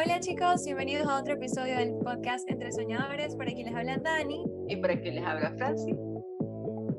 Hola chicos, bienvenidos a otro episodio del podcast Entre Soñadores. Por aquí les habla Dani. Y por aquí les habla Franci.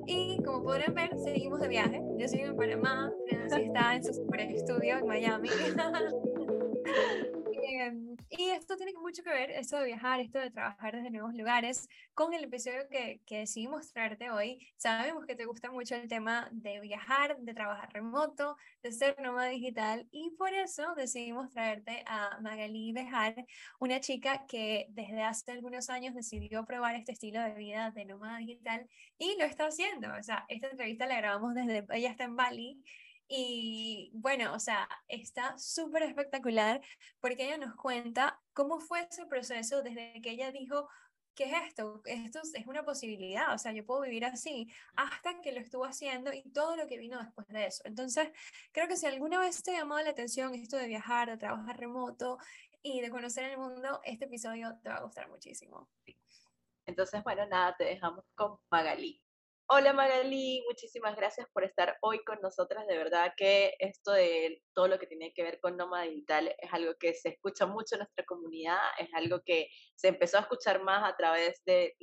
Y como podrán ver, seguimos de viaje. Yo sigo en Panamá, Franci está en su super estudio en Miami. Em, y esto tiene mucho que ver, esto de viajar, esto de trabajar desde nuevos lugares, con el episodio que, que decidimos traerte hoy. Sabemos que te gusta mucho el tema de viajar, de trabajar remoto, de ser nómada digital, y por eso decidimos traerte a Magali Bejar, una chica que desde hace algunos años decidió probar este estilo de vida de nómada digital y lo está haciendo. O sea, esta entrevista la grabamos desde, ella está en Bali y bueno, o sea, está súper espectacular porque ella nos cuenta cómo fue ese proceso desde que ella dijo, ¿qué es esto? Esto es una posibilidad, o sea, yo puedo vivir así, hasta que lo estuvo haciendo y todo lo que vino después de eso. Entonces, creo que si alguna vez te ha llamado la atención esto de viajar, de trabajar remoto y de conocer el mundo, este episodio te va a gustar muchísimo. Entonces, bueno, nada, te dejamos con Magalí. Hola Magali, muchísimas gracias por estar hoy con nosotras. De verdad que esto de todo lo que tiene que ver con nómada digital es algo que se escucha mucho en nuestra comunidad, es algo que se empezó a escuchar más a través de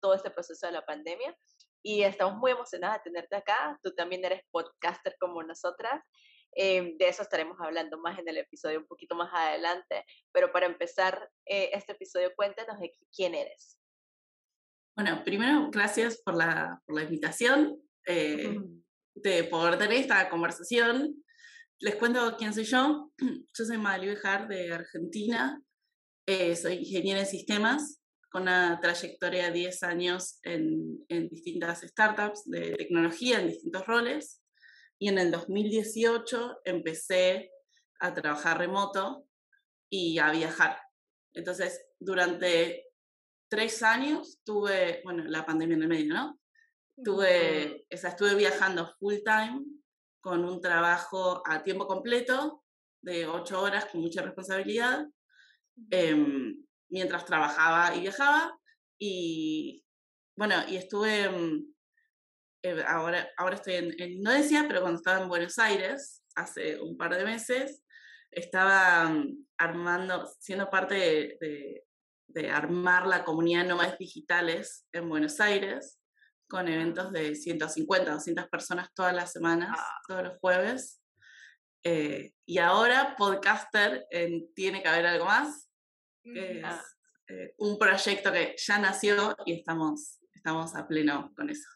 todo este proceso de la pandemia y estamos muy emocionadas de tenerte acá. Tú también eres podcaster como nosotras. Eh, de eso estaremos hablando más en el episodio un poquito más adelante, pero para empezar eh, este episodio, cuéntanos de quién eres. Bueno, primero, gracias por la, por la invitación, eh, de poder tener esta conversación. Les cuento quién soy yo. Yo soy Magali Bejar de Argentina. Eh, soy ingeniera en sistemas con una trayectoria de 10 años en, en, distintas startups de tecnología, en distintos roles. Y en el 2018 empecé a trabajar remoto y a viajar. Entonces, durante tres años tuve, bueno, la pandemia en el medio, ¿no? Tuve, o sea, estuve viajando full time con un trabajo a tiempo completo de ocho horas con mucha responsabilidad, em, mientras trabajaba y viajaba. Y bueno, y estuve, mm, eh, ahora, ahora estoy en, en, Indonesia, pero cuando estaba en Buenos Aires, hace un par de meses, estaba mm, armando, siendo parte de, de armar la comunidad de nómadas digitales en Buenos Aires, con eventos de 150, 200 personas todas las semanas, ah. todos los jueves. Eh, y ahora Podcaster en Tiene que haber algo más, que es eh, un proyecto que ya nació y estamos, estamos a pleno con eso.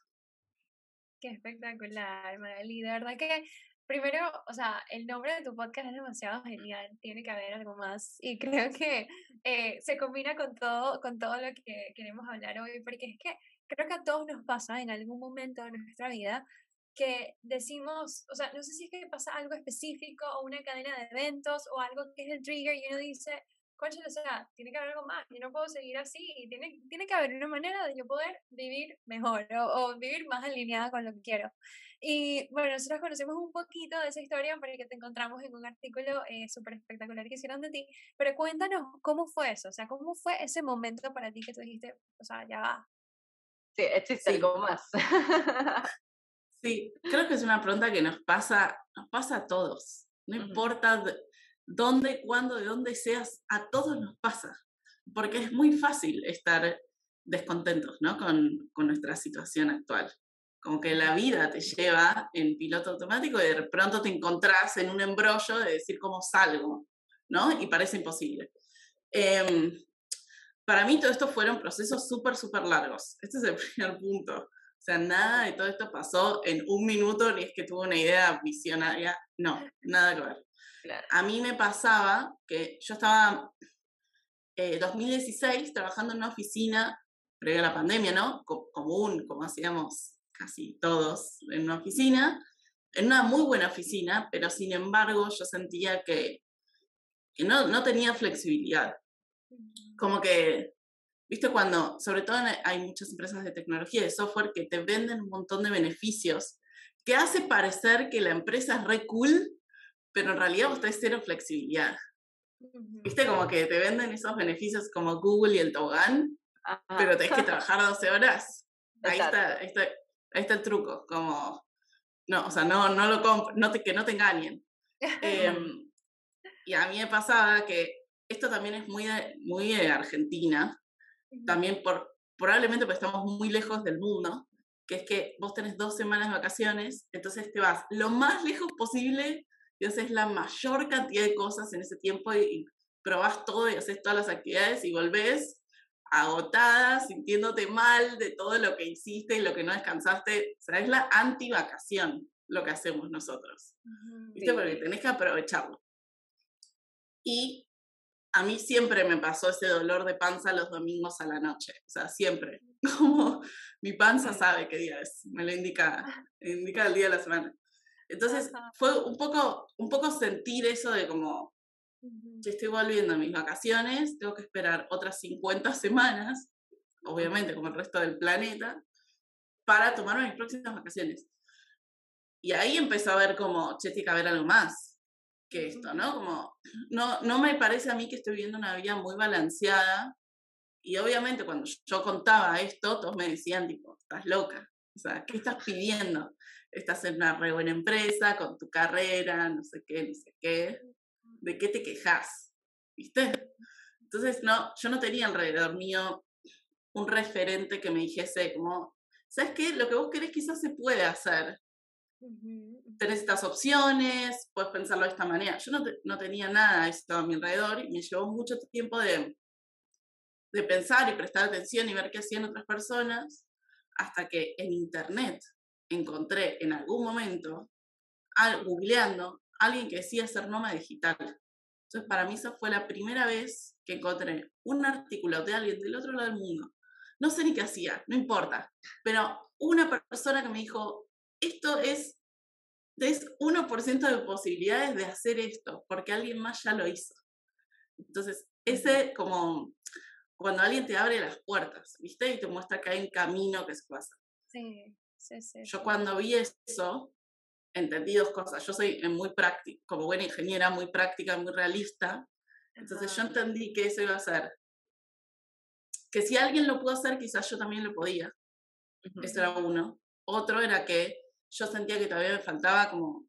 Qué espectacular, Magali. De verdad que primero, o sea, el nombre de tu podcast es demasiado genial, tiene que haber algo más y creo que eh, se combina con todo, con todo lo que queremos hablar hoy, porque es que creo que a todos nos pasa en algún momento de nuestra vida que decimos, o sea, no sé si es que pasa algo específico o una cadena de eventos o algo que es el trigger y uno dice, concha, o sea, tiene que haber algo más, yo no puedo seguir así, y tiene, tiene que haber una manera de yo poder vivir mejor o, vivir más alineada con lo que quiero. Y bueno, nosotros conocemos un poquito de esa historia porque te encontramos en un artículo eh, súper espectacular que hicieron de ti, pero cuéntanos cómo fue eso, o sea, cómo fue ese momento para ti que tú dijiste, o sea, ya va. Sí, existe algo más. sí, creo que es una pregunta que nos pasa, nos pasa a todos. No importa dónde, cuándo, de dónde seas, a todos nos pasa, porque es muy fácil estar descontentos ¿no? con, con nuestra situación actual. Como que la vida te lleva en piloto automático y de pronto te encontrás en un embrollo de decir cómo salgo, ¿no? Y parece imposible. Eh, para mí todo esto fueron procesos súper, súper largos. Este es el primer punto. O sea, nada de todo esto pasó en un minuto, ni es que tuve una idea visionaria. No, nada que ver. A mí me pasaba que yo estaba eh, 2016 trabajando en una oficina previa a la pandemia, ¿no? común, como hacíamos casi todos en una oficina, en una muy buena oficina, pero sin embargo yo sentía que, que no, no tenía flexibilidad. Como que, viste, cuando, sobre todo hay muchas empresas de tecnología y de software que te venden un montón de beneficios, que hace parecer que la empresa es re cool, pero en realidad vos tenés cero flexibilidad. ¿Viste? Como que te venden esos beneficios como Google y el Tobogán, pero tenés que trabajar 12 horas. Ahí está, ahí está, ahí está el truco, como, no, o sea, no, no lo no te, que no te engañen. Em, y a mí me pasaba que esto también es muy de, muy Argentina, también por, probablemente porque estamos muy lejos del mundo, que es que vos tenés dos semanas de vacaciones, entonces te vas lo más lejos posible y haces la mayor cantidad de cosas en ese tiempo y, probás todo y haces todas las actividades y volvés agotada, sintiéndote mal de todo lo que hiciste y lo que no descansaste. O sea, es la anti-vacación lo que hacemos nosotros. ¿Viste? Porque tenés que aprovecharlo. Y a mí siempre me pasó ese dolor de panza los domingos a la noche. O sea, siempre. Como mi panza sabe qué día es. Me lo indica, indica el día de la semana. Entonces fue un poco, un poco sentir eso de como, si estoy volviendo a mis vacaciones, tengo que esperar otras 50 semanas, obviamente como el resto del planeta, para tomar mis próximas vacaciones. Y ahí empezó a ver como, che, tiene que haber algo más que esto, ¿no? Como, no, no me parece a mí que estoy viviendo una vida muy balanceada. Y obviamente cuando yo contaba esto, todos me decían, tipo, estás loca. O sea, ¿qué estás pidiendo? Estás en una re buena empresa, con tu carrera, no sé qué, no sé qué. ¿De qué te quejas? ¿Viste? Entonces, no, yo no tenía alrededor mío un referente que me dijese como, ¿sabes qué? Lo que vos querés quizás se puede hacer tenés estas opciones, puedes pensarlo de esta manera. Yo no, no tenía nada de esto a mi alrededor y me llevó mucho tiempo de, de pensar y prestar atención y ver qué hacían otras personas, hasta que en internet encontré en algún momento, al, googleando, alguien que decía ser nómada digital. Entonces, para mí esa fue la primera vez que encontré un artículo de alguien del otro lado del mundo. No sé ni qué hacía, no importa, pero una persona que me dijo, esto es, es 1% de posibilidades de hacer esto, porque alguien más ya lo hizo. Entonces, ese como cuando alguien te abre las puertas, ¿viste? Y te muestra que hay un camino que se pasa. Sí, sí, sí. Yo cuando vi eso, entendí dos cosas. Yo soy muy práctica, como buena ingeniera, muy práctica, muy realista. Entonces yo entendí que eso iba a ser. Que si alguien lo pudo hacer, quizás yo también lo podía. Eso era uno. Otro era que yo sentía que todavía me faltaba como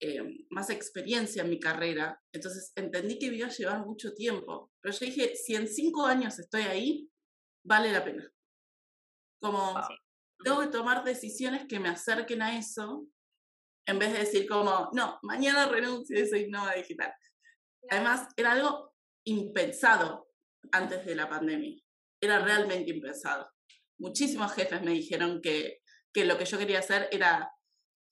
eh, más experiencia en mi carrera. Entonces entendí que iba a llevar mucho tiempo. Pero yo dije, si en cinco años estoy ahí, vale la pena. Como tengo que tomar decisiones que me acerquen a eso, en vez de decir como, no, mañana renuncio y soy nómada digital. Además, era algo impensado antes de la pandemia. Era realmente impensado. Muchísimos jefes me dijeron que que lo que yo quería hacer era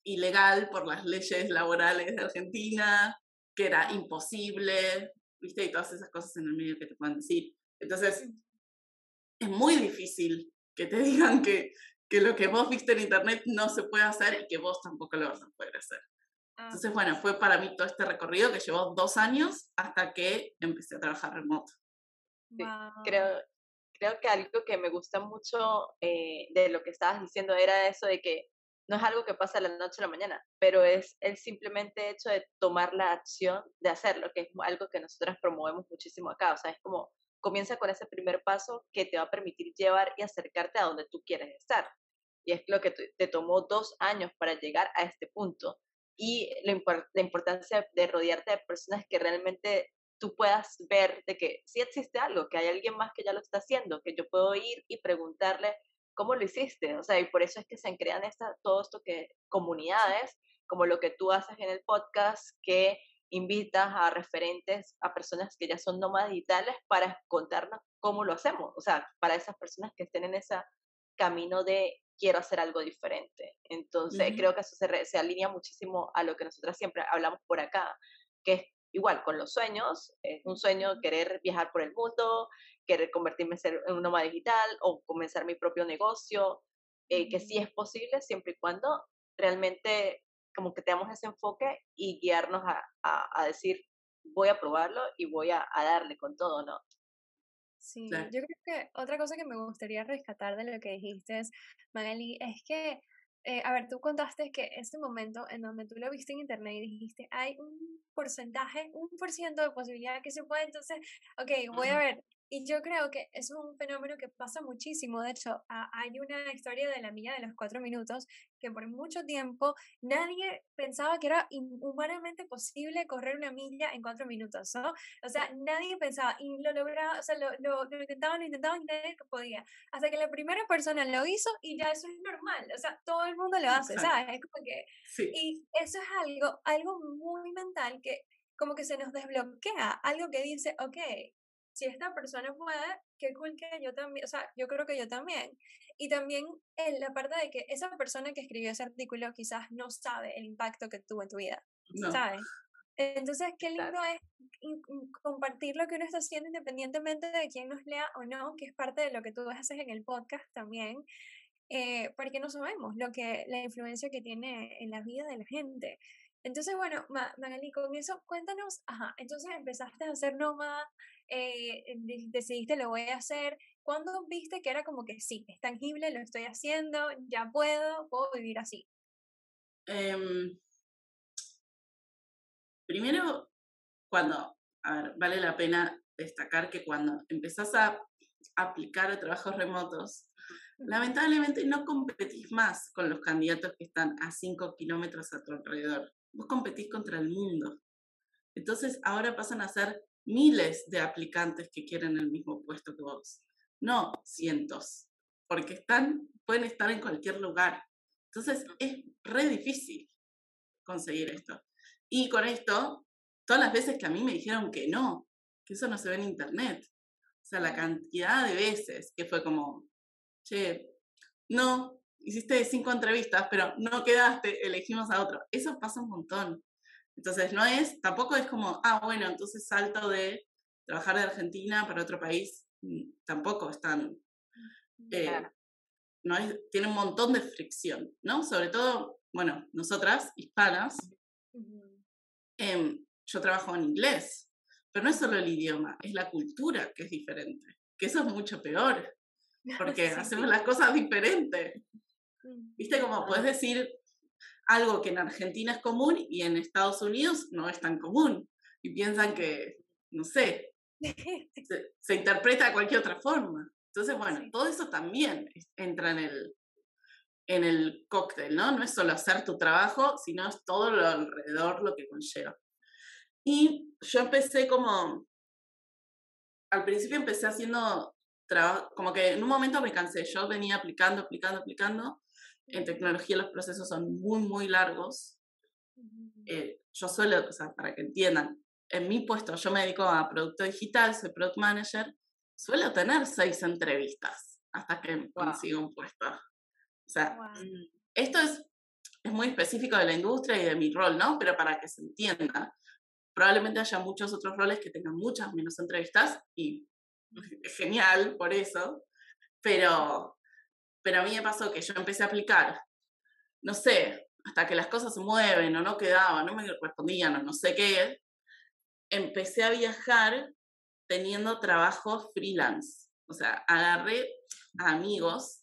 ilegal por las leyes laborales de Argentina, que era imposible, ¿viste? Y todas esas cosas en el medio que te pueden decir. Entonces, es muy difícil que te digan que, que lo que vos viste en internet no se puede hacer y que vos tampoco lo vas a poder hacer. Ah, Entonces, bueno, fue para mí todo este recorrido que llevó dos años hasta que empecé a trabajar remoto. creo, creo que algo que me gusta mucho eh, de lo que estabas diciendo era eso de que no es algo que pasa de la noche a la mañana, pero es el simplemente hecho de tomar la acción de hacerlo, que es algo que nosotras promovemos muchísimo acá. O sea, es como comienza con ese primer paso que te va a permitir llevar y acercarte a donde tú quieres estar. Y es lo que te tomó dos años para llegar a este punto. Y la, importancia de rodearte de personas que realmente tú puedas ver de que sí existe algo, que hay alguien más que ya lo está haciendo, que yo puedo ir y preguntarle cómo lo hiciste, o sea, y por eso es que se crean esta, todo esto que comunidades, como lo que tú haces en el podcast, que invitas a referentes, a personas que ya son nómadas digitales para contarnos cómo lo hacemos, o sea, para esas personas que estén en ese camino de quiero hacer algo diferente. Entonces, creo que eso se, se, alinea muchísimo a lo que nosotras siempre hablamos por acá, que es igual con los sueños, es un sueño querer viajar por el mundo, querer convertirme en un nómada digital o comenzar mi propio negocio, eh, que sí es posible siempre y cuando realmente como que tengamos ese enfoque y guiarnos a, a, decir, voy a probarlo y voy a, a, darle con todo, ¿no? Sí, yo creo que otra cosa que me gustaría rescatar de lo que dijiste, Magali, es que eh, a ver, tú contaste que ese momento en donde tú lo viste en internet y dijiste, hay un porcentaje, un por ciento de posibilidad que se puede, entonces, ok, voy a ver. Y yo creo que es un fenómeno que pasa muchísimo. De hecho, hay una historia de la milla de los cuatro minutos que por mucho tiempo nadie pensaba que era humanamente posible correr una milla en cuatro minutos, ¿no? O sea, nadie pensaba y lo lograba, o sea, lo, lo, lo intentaban, lo intentaban y nadie podía. Hasta que la primera persona lo hizo y ya eso es normal. O sea, todo el mundo lo hace, ¿sabes? Es como que... Y eso es algo, algo muy mental que como que se nos desbloquea, algo que dice, ok, si esta persona puede, qué cool que yo también, o sea, yo creo que yo también. Y también en la parte de que esa persona que escribió ese artículo quizás no sabe el impacto que tuvo en tu vida, ¿sabes? Entonces, qué lindo es compartir lo que uno está haciendo independientemente de quién nos lea o no, que es parte de lo que tú haces en el podcast también, eh, porque no sabemos lo que, la influencia que tiene en la vida de la gente. Entonces, bueno, Magali, con eso, cuéntanos, ajá, entonces empezaste a ser nómada, eh, decidiste lo voy a hacer, ¿cuándo viste que era como que sí, es tangible, lo estoy haciendo, ya puedo, puedo vivir así? Em, primero, cuando, a ver, vale la pena destacar que cuando empezás a aplicar a trabajos remotos, lamentablemente no competís más con los candidatos que están a 5 kilómetros a tu alrededor. Vos competís contra el mundo. Entonces ahora pasan a ser miles de aplicantes que quieren el mismo puesto que vos. No cientos, porque están, pueden estar en cualquier lugar. Entonces es re difícil conseguir esto. Y con esto, todas las veces que a mí me dijeron que no, que eso no se ve en internet. O sea, la cantidad de veces que fue como, che, no, hiciste cinco entrevistas, pero no quedaste, elegimos a otro. Eso pasa un montón. Entonces, no es, tampoco es como, ah, bueno, entonces salto de trabajar de Argentina para otro país, mm, tampoco están, eh, no es, tiene un montón de fricción, ¿no? Sobre todo, bueno, nosotras, hispanas, em, yo trabajo en inglés, pero no es solo el idioma, es la cultura que es diferente, que eso es mucho peor, porque hacemos las cosas diferentes. Mm. ¿Viste? Como puedes decir algo que en Argentina es común y en Estados Unidos no es tan común. Y piensan que, no sé, se, interpreta de cualquier otra forma. Entonces, bueno, todo eso también entra en el, en el cóctel, ¿no? No es solo hacer tu trabajo, sino es todo lo alrededor lo que conlleva. Y yo empecé como, al principio empecé haciendo trabajo, como que en un momento me cansé, yo venía aplicando, aplicando, aplicando, en tecnología los procesos son muy, muy largos. Eh, yo suelo, o sea, para que entiendan, en mi puesto yo me dedico a producto digital, soy product manager, suelo tener seis entrevistas hasta que consigo un puesto. O sea, mm, esto es, es muy específico de la industria y de mi rol, ¿no? Pero para que se entienda, probablemente haya muchos otros roles que tengan muchas menos entrevistas y genial por eso, pero pero a mí me pasó que yo empecé a aplicar, no sé, hasta que las cosas se mueven o no quedaban, no me respondían o no sé qué, empecé a viajar teniendo trabajo freelance. O sea, agarré a amigos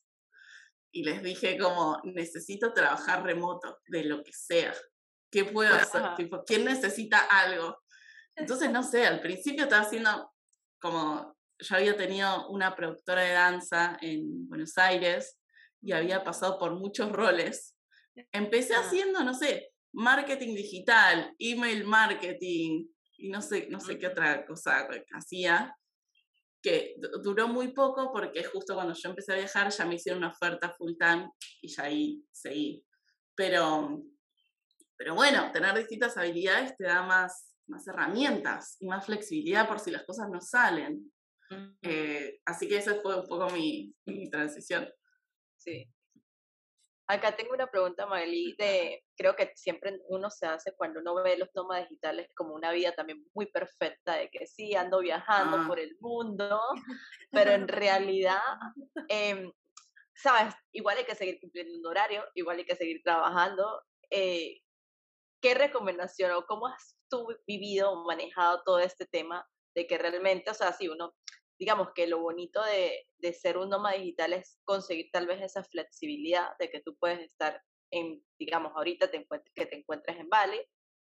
y les dije como, necesito trabajar remoto, de lo que sea. ¿Qué puedo hacer? Tipo, ¿quién necesita algo? Entonces, no sé, al principio estaba haciendo como yo había tenido una productora de danza en Buenos Aires y había pasado por muchos roles. Empecé ah. haciendo, no sé, marketing digital, email marketing y no sé, no sé qué otra cosa hacía, que duró muy poco porque justo cuando yo empecé a viajar ya me hicieron una oferta full time y ya ahí seguí. Pero, pero bueno, tener distintas habilidades te da más, más herramientas y más flexibilidad por si las cosas no salen. Eh, así que esa fue un poco mi, mi, transición. Sí. Acá tengo una pregunta, Magali, de, creo que siempre uno se hace cuando uno ve los tomas digitales como una vida también muy perfecta, de que sí, ando viajando ah. por el mundo, pero en realidad, eh, sabes, igual hay que seguir cumpliendo un horario, igual hay que seguir trabajando. Eh, ¿Qué recomendación o cómo has tú vivido o manejado todo este tema de que realmente, o sea, si uno digamos que lo bonito de, de ser un nómada digital es conseguir tal vez esa flexibilidad de que tú puedes estar en, digamos, ahorita te que te encuentres en Bali,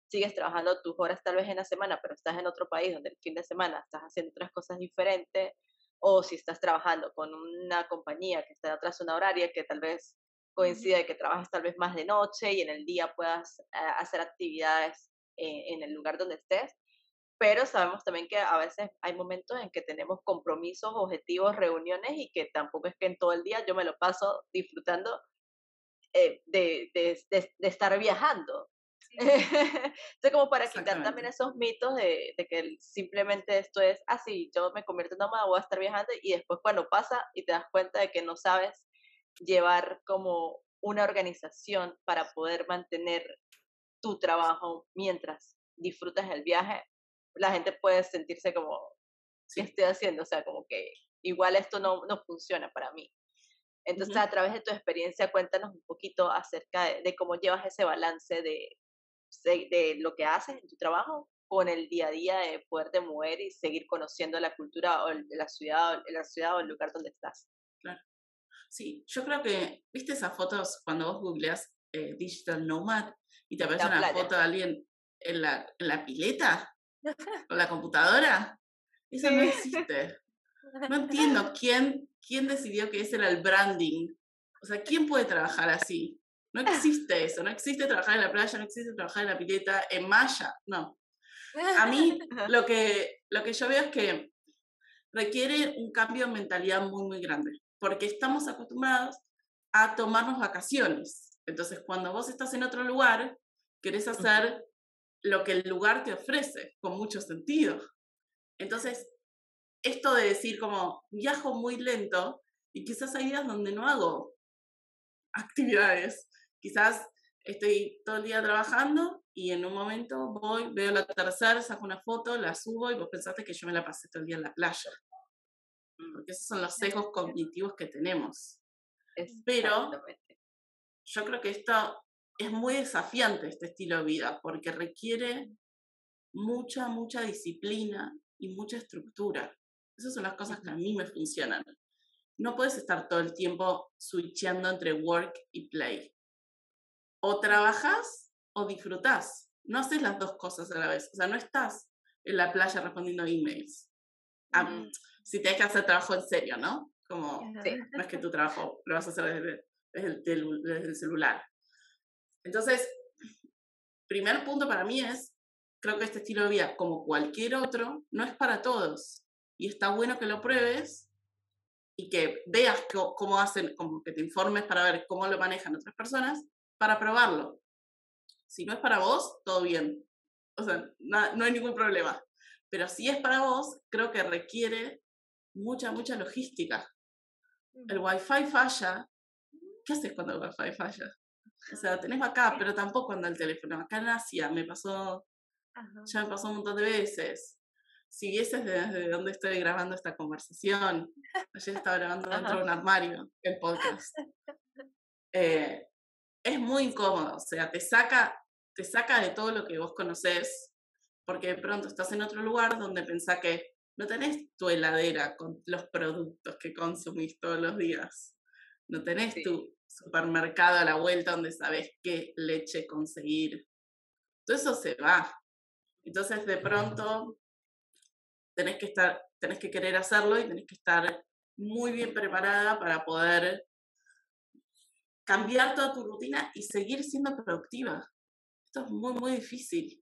sigues trabajando tus horas tal vez en la semana, pero estás en otro país donde el fin de semana estás haciendo otras cosas diferentes, o si estás trabajando con una compañía que está en otra zona horaria, que tal vez coincide que trabajas tal vez más de noche y en el día puedas eh, hacer actividades en el lugar donde estés, pero sabemos también que a veces hay momentos en que tenemos compromisos, objetivos, reuniones y que tampoco es que en todo el día yo me lo paso disfrutando eh, de, de, de, estar viajando. Entonces, como para quitar también esos mitos de, de, que simplemente esto es así, yo me convierto en nómada, voy a estar viajando y después cuando pasa y te das cuenta de que no sabes llevar como una organización para poder mantener tu trabajo mientras disfrutas el viaje, la gente puede sentirse como, ¿qué estoy haciendo? O sea, como que igual esto no, no funciona para mí. Entonces, a través de tu experiencia, cuéntanos un poquito acerca de, cómo llevas ese balance de, de, lo que haces en tu trabajo con el día a día de poderte mover y seguir conociendo la cultura o de la ciudad, la ciudad o el lugar donde estás. Claro. Sí, yo creo que, ¿viste esas fotos cuando vos googleas eh, Digital Nomad y te aparece una foto de alguien en la, en la pileta? Con la computadora. Eso no existe. No entiendo quién, quién decidió que ese era el branding. O sea, ¿quién puede trabajar así? No existe eso, no existe trabajar en la playa, no existe trabajar en la pileta, en malla, no. A mí lo que, lo que yo veo es que requiere un cambio de mentalidad muy, muy grande, porque estamos acostumbrados a tomarnos vacaciones. Entonces, cuando vos estás en otro lugar, querés hacer lo que el lugar te ofrece, con mucho sentido. Entonces, esto de decir como viajo muy lento y quizás hay días donde no hago actividades, quizás estoy todo el día trabajando y en un momento voy, veo la tercera, saco una foto, la subo y vos pensaste que yo me la pasé todo el día en la playa. Porque esos son los sesgos cognitivos que tenemos. Pero yo creo que esto es muy desafiante este estilo de vida porque requiere mucha, mucha disciplina y mucha estructura. Esas son las cosas que a mí me funcionan. No puedes estar todo el tiempo switchando entre work y play. O trabajas o disfrutas. No haces las dos cosas a la vez. O sea, no estás en la playa respondiendo emails. Si tienes que hacer trabajo en serio, ¿no? Como, no es que tu trabajo lo vas a hacer desde el celular. Entonces, primer punto para mí es, creo que este estilo de vida, como cualquier otro, no es para todos. Y está bueno que lo pruebes y que veas cómo hacen, como que te informes para ver cómo lo manejan otras personas, para probarlo. Si no es para vos, todo bien. O sea, no, hay ningún problema. Pero si es para vos, creo que requiere mucha, mucha logística. El wifi falla. ¿Qué haces cuando el wifi falla? O sea, tenés acá, pero tampoco anda el teléfono. Acá en Asia me pasó, ya me pasó un montón de veces. Si vieses desde donde estoy grabando esta conversación, ayer estaba grabando dentro de un armario el podcast. Eh, es muy incómodo, o sea, te saca, te saca de todo lo que vos conocés, porque de pronto estás en otro lugar donde pensás que no tenés tu heladera con los productos que consumís todos los días. No tenés tu, supermercado a la vuelta donde sabes qué leche conseguir. Todo eso se va. Entonces de pronto tenés que estar, tenés que querer hacerlo y tenés que estar muy bien preparada para poder cambiar toda tu rutina y seguir siendo productiva. Esto es muy, muy difícil.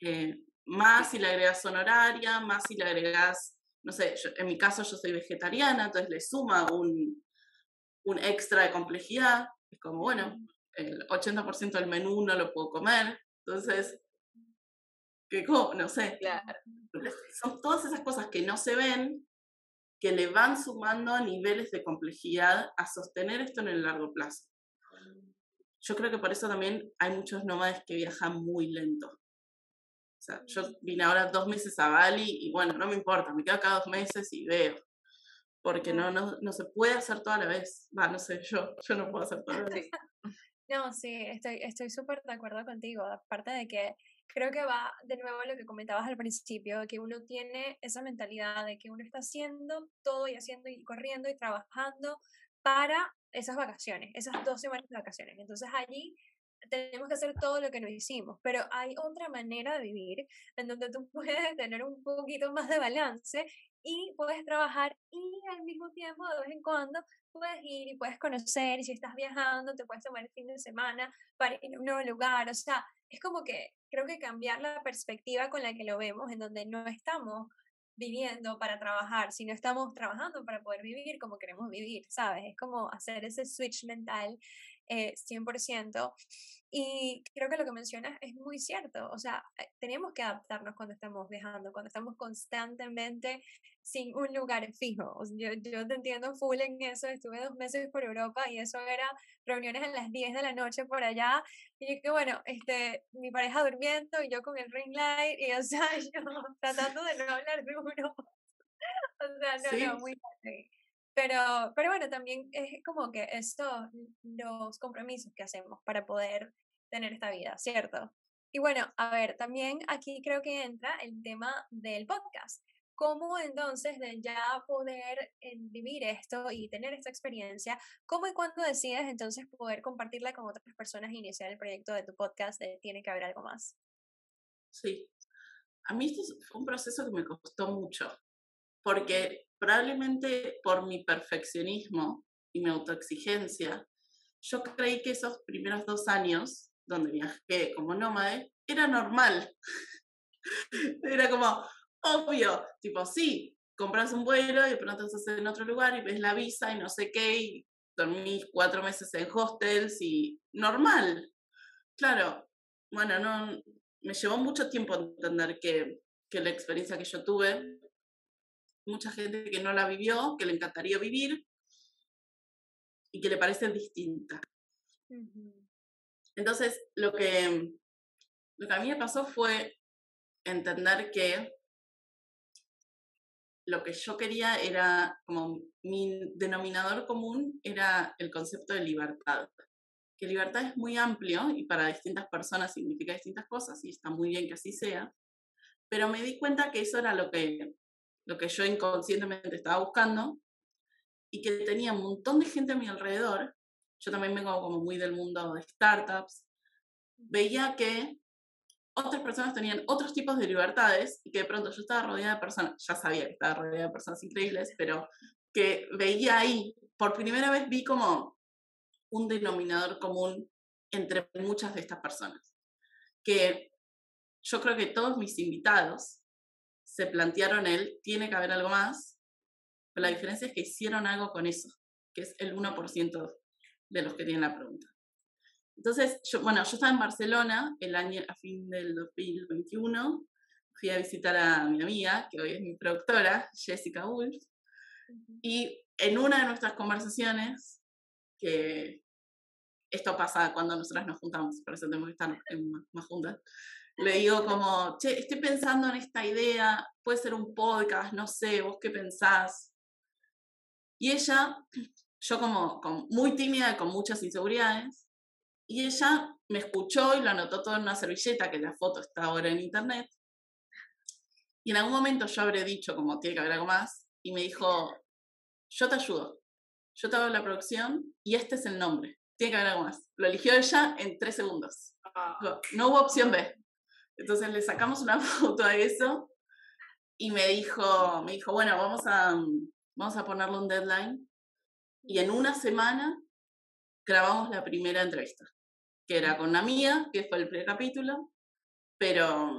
Eh, más si le agregas honoraria, más si le agregas, no sé, en mi caso yo soy vegetariana, entonces le suma un, un extra de complejidad. Es como, bueno, el 80% del menú no lo puedo comer, entonces, ¿qué como? No sé. Son todas esas cosas que no se ven, que le van sumando niveles de complejidad a sostener esto en el largo plazo. Yo creo que por eso también hay muchos nómades que viajan muy lento. O sea, yo vine ahora dos meses a Bali y bueno, no me importa, me quedo acá dos meses y veo porque no, no, no se puede hacer toda la vez. Va, no sé, yo, yo no puedo hacer toda la vez. No, sí, estoy estoy súper de acuerdo contigo. Aparte de que creo que va de nuevo a lo que comentabas al principio, que uno tiene esa mentalidad de que uno está haciendo todo y haciendo y corriendo y trabajando para esas vacaciones, esas dos semanas de vacaciones. Entonces allí tenemos que hacer todo lo que no hicimos, pero hay otra manera de vivir en donde tú puedes tener un poquito más de balance y puedes trabajar y al mismo tiempo de vez en cuando puedes ir y puedes conocer y si estás viajando te puedes tomar el fin de semana para ir a un nuevo lugar, o sea, es como que creo que cambiar la perspectiva con la que lo vemos, en donde no estamos viviendo para trabajar, sino estamos trabajando para poder vivir como queremos vivir, ¿sabes? Es como hacer ese switch mental eh, 100%. Y creo que lo que mencionas es muy cierto. O sea, eh, tenemos que adaptarnos cuando estamos viajando, cuando estamos constantemente sin un lugar fijo. yo, yo te entiendo full en eso. Estuve dos meses por Europa y eso era reuniones a las 10 de la noche por allá. Y que bueno, este, mi pareja durmiendo y yo con el ring light y o sea, yo tratando de no hablar duro. o sea, no, no, muy pero, pero bueno, también es como que esto, los compromisos que hacemos para poder tener esta vida, ¿cierto? Y bueno, a ver, también aquí creo que entra el tema del podcast. ¿Cómo entonces de ya poder eh, vivir esto y tener esta experiencia, cómo y cuándo decides entonces poder compartirla con otras personas e iniciar el proyecto de tu podcast de Tiene que haber algo más? Sí, a mí esto fue un proceso que me costó mucho, porque probablemente por mi perfeccionismo y mi autoexigencia, yo creí que esos primeros dos años, donde viajé como nómade, era normal. era como, obvio, tipo, sí, compras un vuelo y de pronto estás en otro lugar y ves la visa y no sé qué, y dormís cuatro meses en hostels y normal. Claro, bueno, no, me llevó mucho tiempo entender que, que la experiencia que yo tuve mucha gente que no la vivió, que le encantaría vivir y que le parece distinta. Entonces, lo que, lo que a mí me pasó fue entender que lo que yo quería era, como mi denominador común era el concepto de libertad. Que libertad es muy amplio y para distintas personas significa distintas cosas y está muy bien que así sea, pero me di cuenta que eso era lo que lo que yo inconscientemente estaba buscando, y que tenía un montón de gente a mi alrededor, yo también vengo como muy del mundo de startups, veía que otras personas tenían otros tipos de libertades y que de pronto yo estaba rodeada de personas, ya sabía que estaba rodeada de personas increíbles, pero que veía ahí, por primera vez vi como un denominador común entre muchas de estas personas, que yo creo que todos mis invitados se plantearon el, tiene que haber algo más, pero la diferencia es que hicieron algo con eso, que es el 1% de los que tienen la pregunta. Entonces, yo, bueno, yo estaba en Barcelona el año, a fin del 2021, fui a visitar a mi amiga, que hoy es mi productora, Jessica Wolf, y en una de nuestras conversaciones, que esto pasa cuando nosotras nos juntamos, por eso tenemos que estar más juntas, le digo como, che, estoy pensando en esta idea, puede ser un podcast, no sé, vos qué pensás. Y ella, yo como, muy tímida y con muchas inseguridades, y ella me escuchó y lo anotó todo en una servilleta, que la foto está ahora en internet. Y en algún momento yo habré dicho como tiene que haber algo más, y me dijo, yo te ayudo, yo te hago la producción y este es el nombre, tiene que haber algo más. Lo eligió ella en tres segundos. Ah. No hubo opción B. Entonces le sacamos una foto a eso y me dijo, me dijo, bueno, vamos a, vamos a ponerle un deadline. Y en una semana grabamos la primera entrevista, que era con una amiga, que fue el primer capítulo, pero...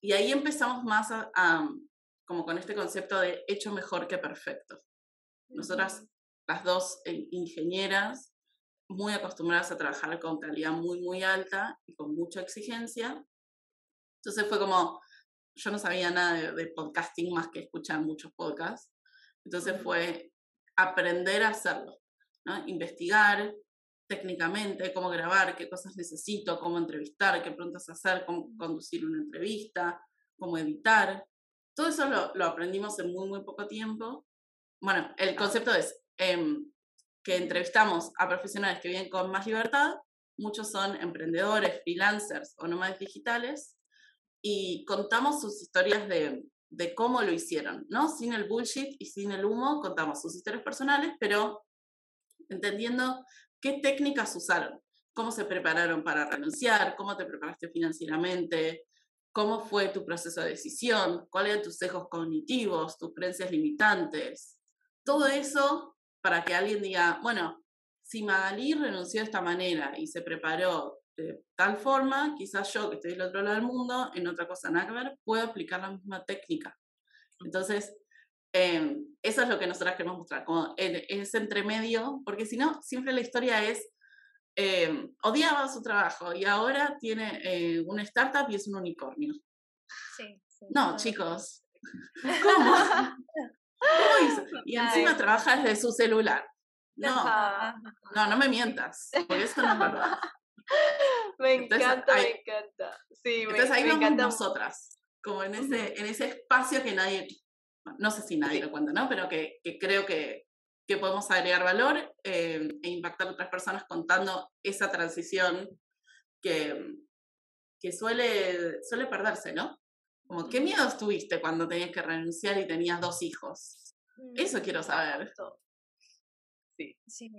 Y ahí empezamos más a, como con este concepto de hecho mejor que perfecto. Nosotras, las dos eh, ingenieras, muy acostumbradas a trabajar con calidad muy, muy alta y con mucha exigencia. Entonces fue como, yo no sabía nada de, podcasting más que escuchar muchos podcasts. Entonces fue aprender a hacerlo, ¿no? investigar técnicamente cómo grabar, qué cosas necesito, cómo entrevistar, qué preguntas hacer, cómo conducir una entrevista, cómo editar. Todo eso lo, lo aprendimos en muy, muy poco tiempo. Bueno, el concepto es, em, que entrevistamos a profesionales que viven con más libertad, muchos son emprendedores, freelancers o nómades digitales, y contamos sus historias de, de cómo lo hicieron, ¿no? Sin el bullshit y sin el humo, contamos sus historias personales, pero entendiendo qué técnicas usaron, cómo se prepararon para renunciar, cómo te preparaste financieramente, cómo fue tu proceso de decisión, cuáles eran tus sesgos cognitivos, tus creencias limitantes. Todo eso para que alguien diga, bueno, si Magalí renunció de esta manera y se preparó de tal forma, quizás yo, que estoy del otro lado del mundo, en otra cosa nada que ver, puedo aplicar la misma técnica. Entonces, em, eso es lo que nosotras queremos mostrar, como ese entremedio, porque si no, siempre la historia es, eh, odiaba su trabajo y ahora tiene eh, una startup y es un unicornio. Sí, no, chicos. ¿Cómo? ¿Cómo hizo? Y encima trabaja desde su celular. No, no, no me mientas, porque eso no es verdad. Me encanta, me encanta. Sí, entonces ahí vamos nosotras, como en ese, en ese espacio que nadie, no sé si nadie lo cuenta, ¿no? Pero que, que creo que, que, podemos agregar valor eh, e impactar a otras personas contando esa transición que, que suele, suele perderse, ¿no? Como, ¿qué miedos tuviste cuando tenías que renunciar y tenías dos hijos? Mm. Eso quiero saber. Sí. sí.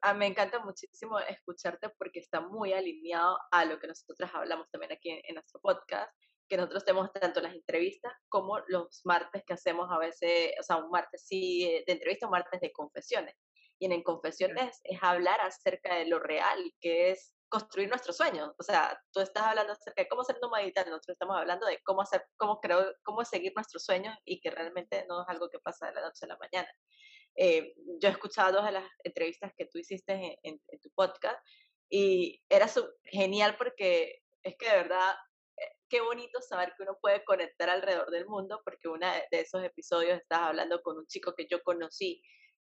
Ah, me encanta muchísimo escucharte porque está muy alineado a lo que nosotros hablamos también aquí en, nuestro podcast, que nosotros tenemos tanto las entrevistas como los martes que hacemos a veces, o sea, un martes sí de entrevista, un martes de confesiones. Y en, confesiones es hablar acerca de lo real, que es construir nuestros sueños. O sea, tú estás hablando acerca de cómo ser nómada nosotros estamos hablando de cómo hacer, cómo creo, cómo seguir nuestros sueños y que realmente no es algo que pasa de la noche a la mañana. Eh, yo he escuchado dos de las entrevistas que tú hiciste en, tu podcast y era genial porque es que de verdad, eh, qué bonito saber que uno puede conectar alrededor del mundo porque uno de esos episodios estás hablando con un chico que yo conocí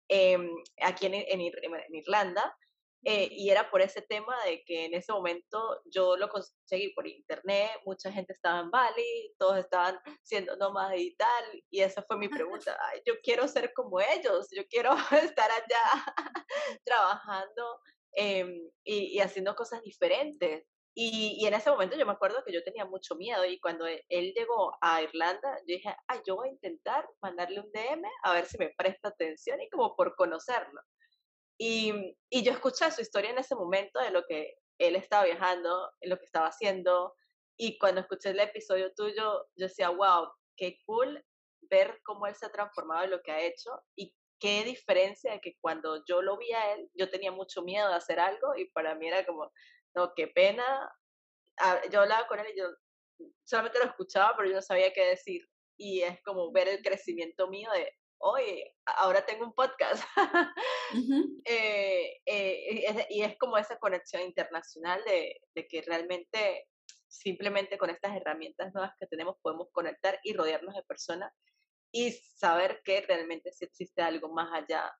em, aquí en, en Irlanda eh, y era por ese tema de que en ese momento yo lo conseguí por internet, mucha gente estaba en Bali, todos estaban siendo nómadas y tal, y esa fue mi pregunta, yo quiero ser como ellos, yo quiero estar allá trabajando em, y, y, haciendo cosas diferentes. Y, y, en ese momento yo me acuerdo que yo tenía mucho miedo y cuando e, él, llegó a Irlanda, yo dije, ay, yo voy a intentar mandarle un DM a ver si me presta atención y como por conocerlo. Y, y yo escuché su historia en ese momento de lo que él estaba viajando, lo que estaba haciendo. Y cuando escuché el episodio tuyo, yo decía, wow, qué cool ver cómo él se ha transformado en lo que ha hecho y qué diferencia de que cuando yo lo vi a él, yo tenía mucho miedo de hacer algo y para mí era como, no, qué pena. Ah, yo hablaba con él y yo solamente lo escuchaba, pero yo no sabía qué decir. Y es como ver el crecimiento mío de, oye, ahora tengo un podcast. Eh, eh, y es como esa conexión internacional de, que realmente simplemente con estas herramientas nuevas que tenemos podemos conectar y rodearnos de personas y saber que realmente sí existe algo más allá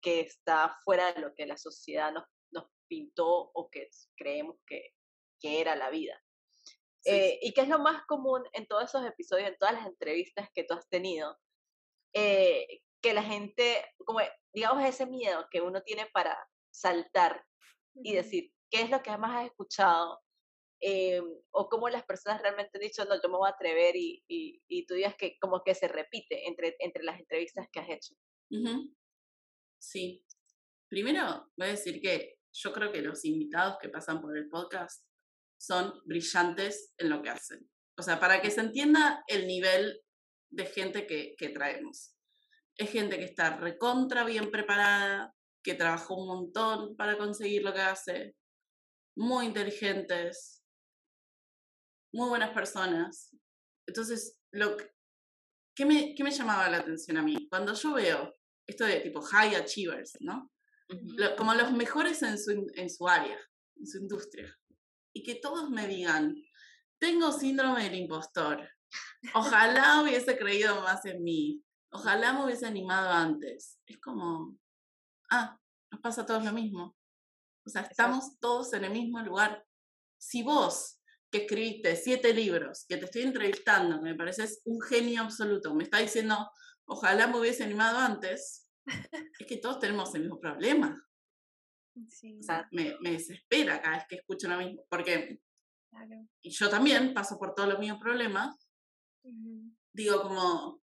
que está fuera de lo que la sociedad nos, nos pintó o que creemos que, que era la vida. Eh, ¿Y qué es lo más común en todos esos episodios, en todas las entrevistas que tú has tenido? Eh, que la gente, como digamos ese miedo que uno tiene para saltar y decir, ¿qué es lo que más has escuchado? Eh, o cómo las personas realmente han dicho, no, yo me voy a atrever y, y, tú digas que como que se repite entre, entre las entrevistas que has hecho. Sí. Primero voy a decir que yo creo que los invitados que pasan por el podcast son brillantes en lo que hacen. O sea, para que se entienda el nivel de gente que, que traemos. Es gente que está recontra bien preparada, que trabajó un montón para conseguir lo que hace, muy inteligentes, muy buenas personas. Entonces, lo ¿qué, me, ¿qué me llamaba la atención a mí? Cuando yo veo esto de tipo high achievers, ¿no? como los mejores en su, en su área, en su industria. Y que todos me digan, tengo síndrome del impostor, Ojalá hubiese creído más en mí. Ojalá me hubiese animado antes. Es como, ah, nos pasa a todos lo mismo. O sea, estamos todos en el mismo lugar. Si vos, que escribiste siete libros, que te estoy entrevistando, me pareces un genio absoluto, me está diciendo, ojalá me hubiese animado antes, es que todos tenemos el mismo problema. O sea, me, me desespera cada vez que escucho lo mismo, porque y yo también paso por todos los mismos problemas, Digo, como,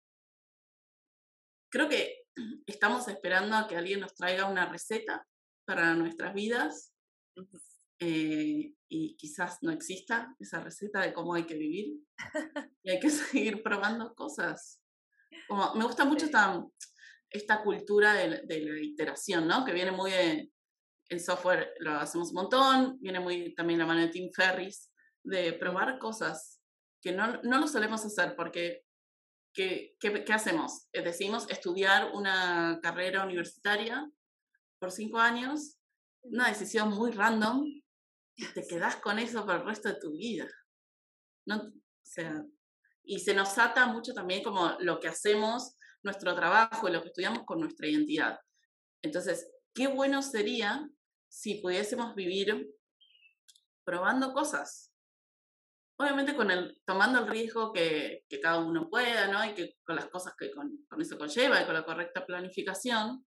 creo que estamos esperando a que alguien nos traiga una receta para nuestras vidas. eh, y quizás no exista esa receta de cómo hay que vivir y hay que seguir probando cosas. Como, me gusta mucho esta, esta cultura de, la iteración, ¿no? Que viene muy de, en software, lo hacemos un montón, viene muy también la mano de Tim Ferris, de probar cosas que no, no lo solemos hacer porque ¿qué, qué, qué hacemos? Eh, Decimos estudiar una carrera universitaria por cinco años, una decisión muy random, y te quedas con eso por el resto de tu vida. No, o sea, y se nos ata mucho también como lo que hacemos, nuestro trabajo y lo que estudiamos con nuestra identidad. Entonces, qué bueno sería si pudiésemos vivir probando cosas. Obviamente con el, tomando el riesgo que, que cada uno pueda, ¿no? Y que con las cosas que con, con, eso conlleva y con la correcta planificación,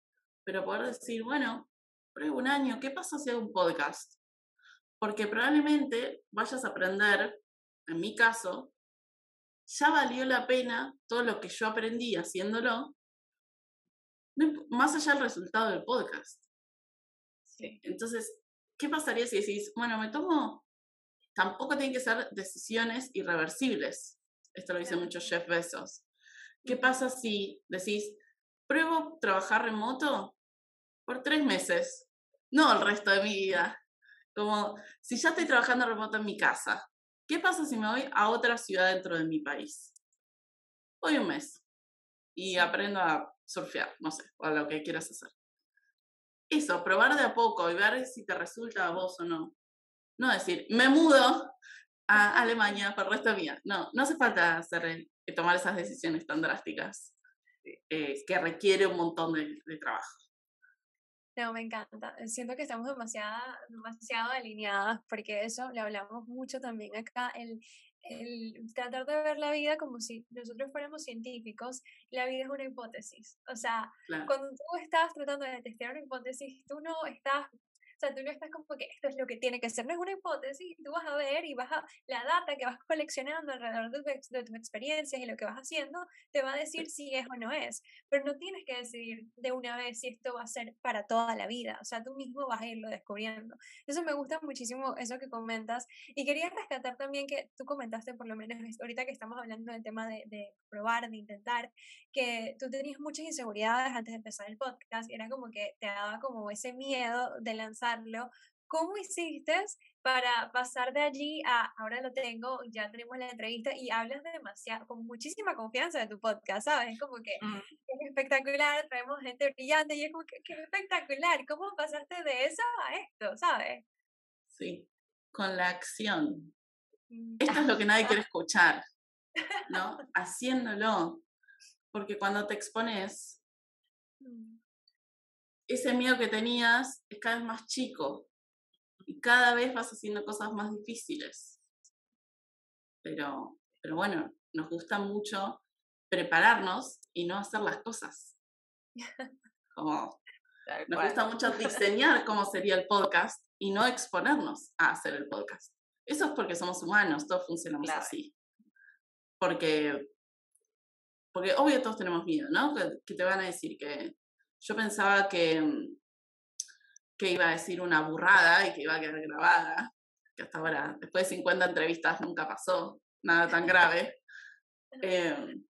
pero poder decir, bueno, pruebo un año, ¿qué pasa si hago un podcast? Porque probablemente vayas a aprender, en mi caso, ya valió la pena todo lo que yo aprendí haciéndolo, más allá del resultado del podcast. Sí. Entonces, ¿qué pasaría si decís, bueno, me tomo, tampoco tienen que ser decisiones irreversibles? Esto lo dice mucho Jeff Bezos. ¿Qué pasa si decís, pruebo trabajar remoto por tres meses, no el resto de mi vida? Como si ya estoy trabajando remoto en mi casa, ¿qué pasa si me voy a otra ciudad dentro de mi país? Voy un mes y aprendo a surfear, no sé, o a lo que quieras hacer. Eso, probar de a poco y ver si te resulta a vos o no. No decir, me mudo a Alemania para el resto de mi vida. No, no hace falta hacer, eh, tomar esas decisiones tan drásticas eh, que requiere un montón de, de trabajo. No, me encanta. Siento que estamos demasiado, demasiado alineadas porque eso lo hablamos mucho también acá, el, el tratar de ver la vida como si nosotros fuéramos científicos, la vida es una hipótesis. O sea, cuando tú estás tratando de testear una hipótesis, tú no estás o sea, tú no estás como que esto es lo que tiene que ser, no es una hipótesis, tú vas a ver y vas a, la data que vas coleccionando alrededor de, de tus experiencias y lo que vas haciendo, te va a decir si es o no es, pero no tienes que decidir de una vez si esto va a ser para toda la vida, o sea, tú mismo vas a irlo descubriendo. Eso me gusta muchísimo, eso que comentas, y quería rescatar también que tú comentaste, por lo menos ahorita que estamos hablando del tema de, de probar, de intentar, que tú tenías muchas inseguridades antes de empezar el podcast, era como que te daba como ese miedo de lanzar ¿Cómo hiciste para pasar de allí a ahora lo tengo, ya tenemos la entrevista y hablas demasiado, con muchísima confianza de tu podcast, ¿sabes? Como que mm. es espectacular, traemos gente brillante y es como que, es espectacular. ¿Cómo pasaste de eso a esto, sabes? Sí, con la acción. Mm. Esto es lo que nadie quiere escuchar, ¿no? Haciéndolo. Porque cuando te expones, mm ese miedo que tenías es cada vez más chico y cada vez vas haciendo cosas más difíciles. Pero, pero bueno, nos gusta mucho prepararnos y no hacer las cosas. Como, nos gusta mucho diseñar cómo sería el podcast y no exponernos a hacer el podcast. Eso es porque somos humanos, todos funcionamos así. Porque, porque obvio todos tenemos miedo, ¿no? que te van a decir que yo pensaba que, mm, que iba a decir una burrada y que iba a quedar grabada, que hasta ahora, después de 50 entrevistas, nunca pasó nada tan grave. Em,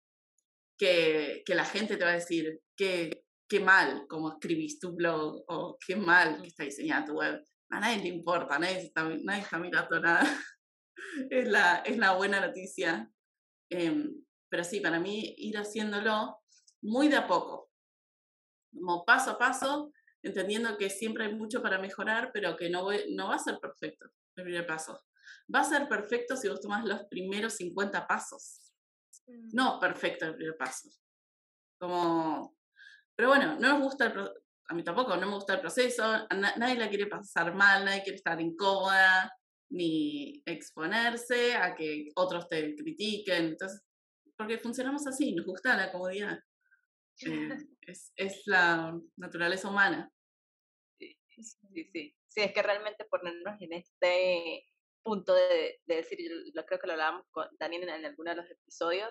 que, que, la gente te va a decir qué, qué mal cómo escribís tu blog o qué mal que está diseñada tu web. A nadie le importa, nadie está, nadie está mirando nada. es, la, es la buena noticia. Eh, pero sí, para mí ir haciéndolo muy de a poco, como paso a paso, entendiendo que siempre hay mucho para mejorar, pero que no, no va a ser perfecto el primer paso. Va a ser perfecto si vos tomás los primeros 50 pasos. Mm. No perfecto el primer paso. Como, pero bueno, no nos gusta el a mí tampoco, no me gusta el proceso, nadie la quiere pasar mal, nadie quiere estar incómoda, ni exponerse a que otros te critiquen. Entonces, porque funcionamos así, nos gusta la comodidad. Eh, es, es, la naturaleza humana. Sí, sí, sí. Sí, es que realmente ponernos en este punto de, de decir, yo creo que lo hablábamos con Daniel en, en alguno de los episodios,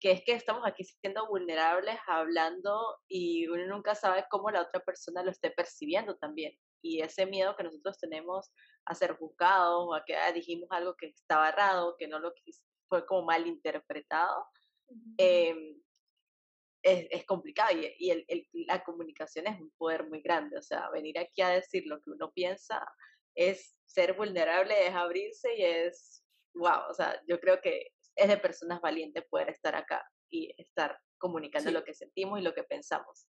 que es que estamos aquí siendo vulnerables, hablando y uno nunca sabe cómo la otra persona lo esté percibiendo también. y ese miedo que nosotros tenemos a ser juzgados o a que ah, dijimos algo que estaba errado, que no lo fue como mal interpretado, em, es, es, complicado y, y el, la comunicación es un poder muy grande. O sea, venir aquí a decir lo que uno piensa es ser vulnerable, es abrirse y es, wow, o sea, yo creo que es de personas valientes poder estar acá y estar comunicando lo que sentimos y lo que pensamos.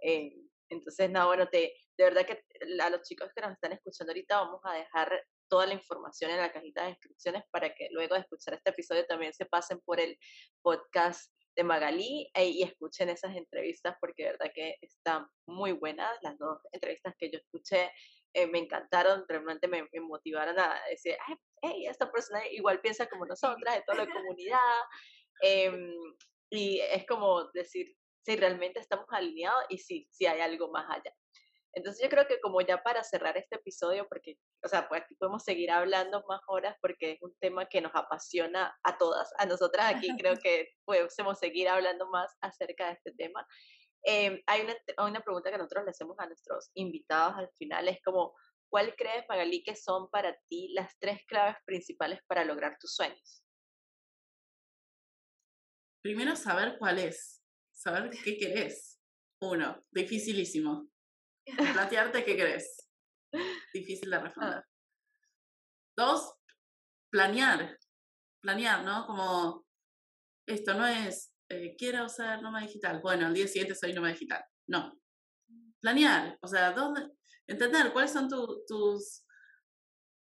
Eh, entonces, no, bueno, te, de verdad que a los chicos que nos están escuchando ahorita vamos a dejar toda la información en la cajita de inscripciones para que luego de escuchar este episodio también se pasen por el podcast de Magalí eh, y escuchen esas entrevistas porque de verdad que están muy buenas. Las dos entrevistas que yo escuché eh, me encantaron, realmente me, motivaron a decir, ay, hey, esta persona igual piensa como nosotras, de toda la comunidad. Em, y es como decir, si realmente estamos alineados y si hay algo más allá. Entonces yo creo que como ya para cerrar este episodio, porque, o sea, pues aquí podemos seguir hablando más horas porque es un tema que nos apasiona a todas, a nosotras aquí creo que podemos seguir hablando más acerca de este tema. Eh, hay una, una pregunta que nosotros le hacemos a nuestros invitados al final, es como, ¿cuál crees, Magalí, que son para ti las tres claves principales para lograr tus sueños? Primero, saber cuál es, saber qué querés. Uno, dificilísimo. Plantearte qué querés. Difícil de responder. Ah. Dos, planear. Planear, ¿no? Como esto no es, eh, quiero ser nómada digital. Bueno, al día siguiente soy nómada digital. No. Planear. O sea, ¿dónde, entender cuáles son tus,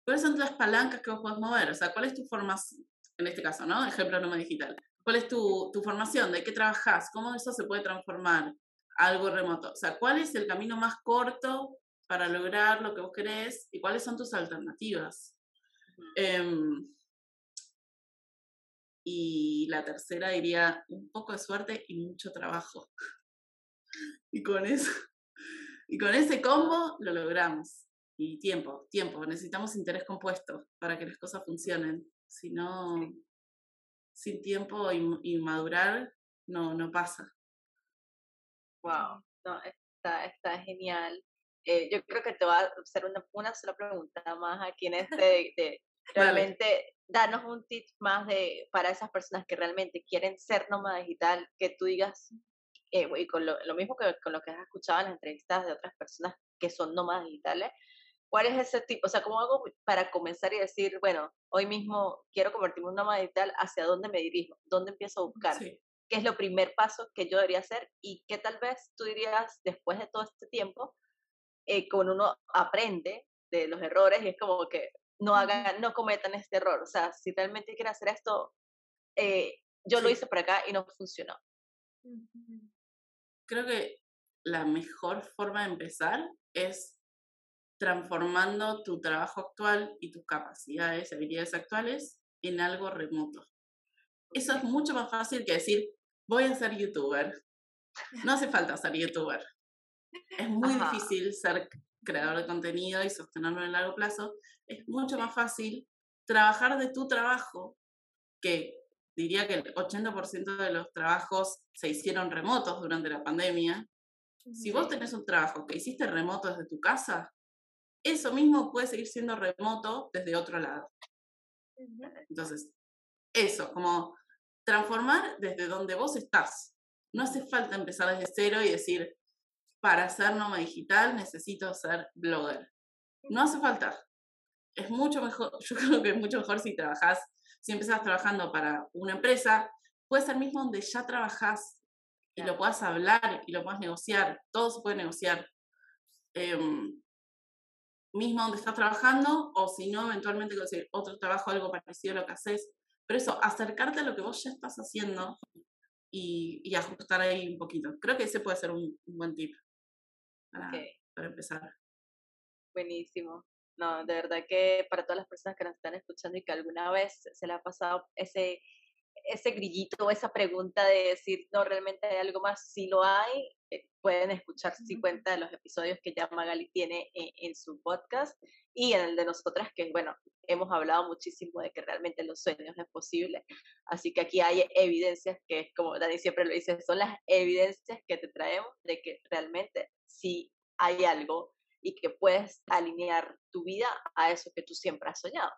cuáles son las palancas que vos podés mover. O sea, cuál es tu formación, en este caso, ¿no? Ejemplo nómada digital. ¿Cuál es tu, tu formación? ¿De qué trabajas? ¿Cómo eso se puede transformar? Algo remoto. O sea, ¿cuál es el camino más corto para lograr lo que vos querés y cuáles son tus alternativas? Em, y la tercera diría un poco de suerte y mucho trabajo. y con eso, y con ese combo lo logramos. Y tiempo, tiempo. Necesitamos interés compuesto para que las cosas funcionen. Si no, sin tiempo y, y madurar, no, no pasa. Wow, no, está, está genial. Eh, yo creo que te va a hacer una, una sola pregunta más aquí en este de, realmente darnos un tip más de para esas personas que realmente quieren ser nómada digital, que tú digas, eh, y con lo, lo, mismo que con lo que has escuchado en las entrevistas de otras personas que son nómadas digitales, ¿cuál es ese tipo? O sea, ¿cómo hago para comenzar y decir, bueno, hoy mismo quiero convertirme en un nómada digital, ¿hacia dónde me dirijo? ¿Dónde empiezo a buscar? Sí qué es lo primer paso que yo debería hacer y qué tal vez tú dirías después de todo este tiempo, eh, cuando uno aprende de los errores y es como que no hagan, no cometan este error. O sea, si realmente quieren hacer esto, eh, yo lo hice por acá y no funcionó. Creo que la mejor forma de empezar es transformando tu trabajo actual y tus capacidades y habilidades actuales en algo remoto. Eso es mucho más fácil que decir, voy a ser youtuber. No hace falta ser youtuber. Es muy difícil ser creador de contenido y sostenerlo en largo plazo. Es mucho más fácil trabajar de tu trabajo, que diría que el 80% de los trabajos se hicieron remotos durante la pandemia. Si vos tenés un trabajo que hiciste remoto desde tu casa, eso mismo puede seguir siendo remoto desde otro lado. Entonces, eso, como transformar desde donde vos estás. No hace falta empezar desde cero y decir, para ser nómada digital necesito ser blogger. No hace falta. Es mucho mejor, yo creo que es mucho mejor si trabajás, si empezás trabajando para una empresa, puede ser mismo donde ya trabajás y lo puedas hablar y lo puedas negociar, todo se puede negociar. Em, mismo donde estás trabajando o si no, eventualmente conseguir otro trabajo, algo parecido a lo que haces, pero eso, acercarte a lo que vos ya estás haciendo y, y ajustar ahí un poquito. Creo que ese puede ser un, buen tip para, para empezar. Buenísimo. No, de verdad que para todas las personas que nos están escuchando y que alguna vez se le ha pasado ese, ese grillito, esa pregunta de decir, no, realmente hay algo más, si lo hay, pueden escuchar si cuenta de los episodios que ya Magali tiene en, en, su podcast y en el de nosotras, que bueno, hemos hablado muchísimo de que realmente los sueños es posible. Así que aquí hay evidencias que, como Dani siempre lo dice, son las evidencias que te traemos de que realmente sí hay algo y que puedes alinear tu vida a eso que tú siempre has soñado.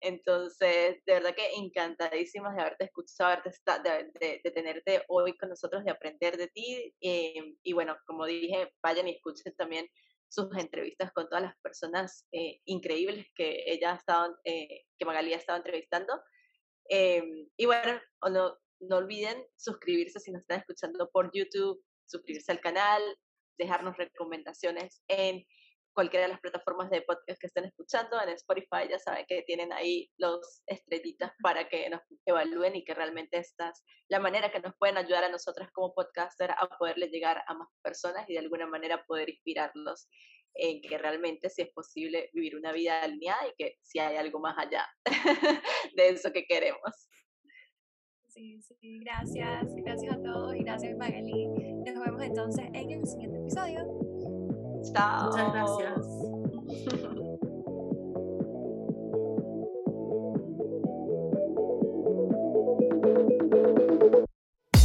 Entonces, de verdad que encantadísimas de haberte escuchado, de, de, de, tenerte hoy con nosotros, de aprender de ti. Eh, y bueno, como dije, vayan y escuchen también sus entrevistas con todas las personas eh, increíbles que ella ha estado, eh, que Magali ha estado entrevistando. y bueno, no, no olviden suscribirse si nos están escuchando por YouTube, suscribirse al canal, dejarnos recomendaciones en cualquiera de las plataformas de podcast que estén escuchando, en Spotify ya saben que tienen ahí los estrellitas para que nos evalúen y que realmente esta es la manera que nos pueden ayudar a nosotras como podcaster a poderle llegar a más personas y de alguna manera poder inspirarlos en que realmente si es posible vivir una vida alineada y que si hay algo más allá de eso que queremos. Sí, sí, gracias, gracias a todos y gracias Magali. Nos vemos entonces en el siguiente episodio. Chao. Muchas gracias.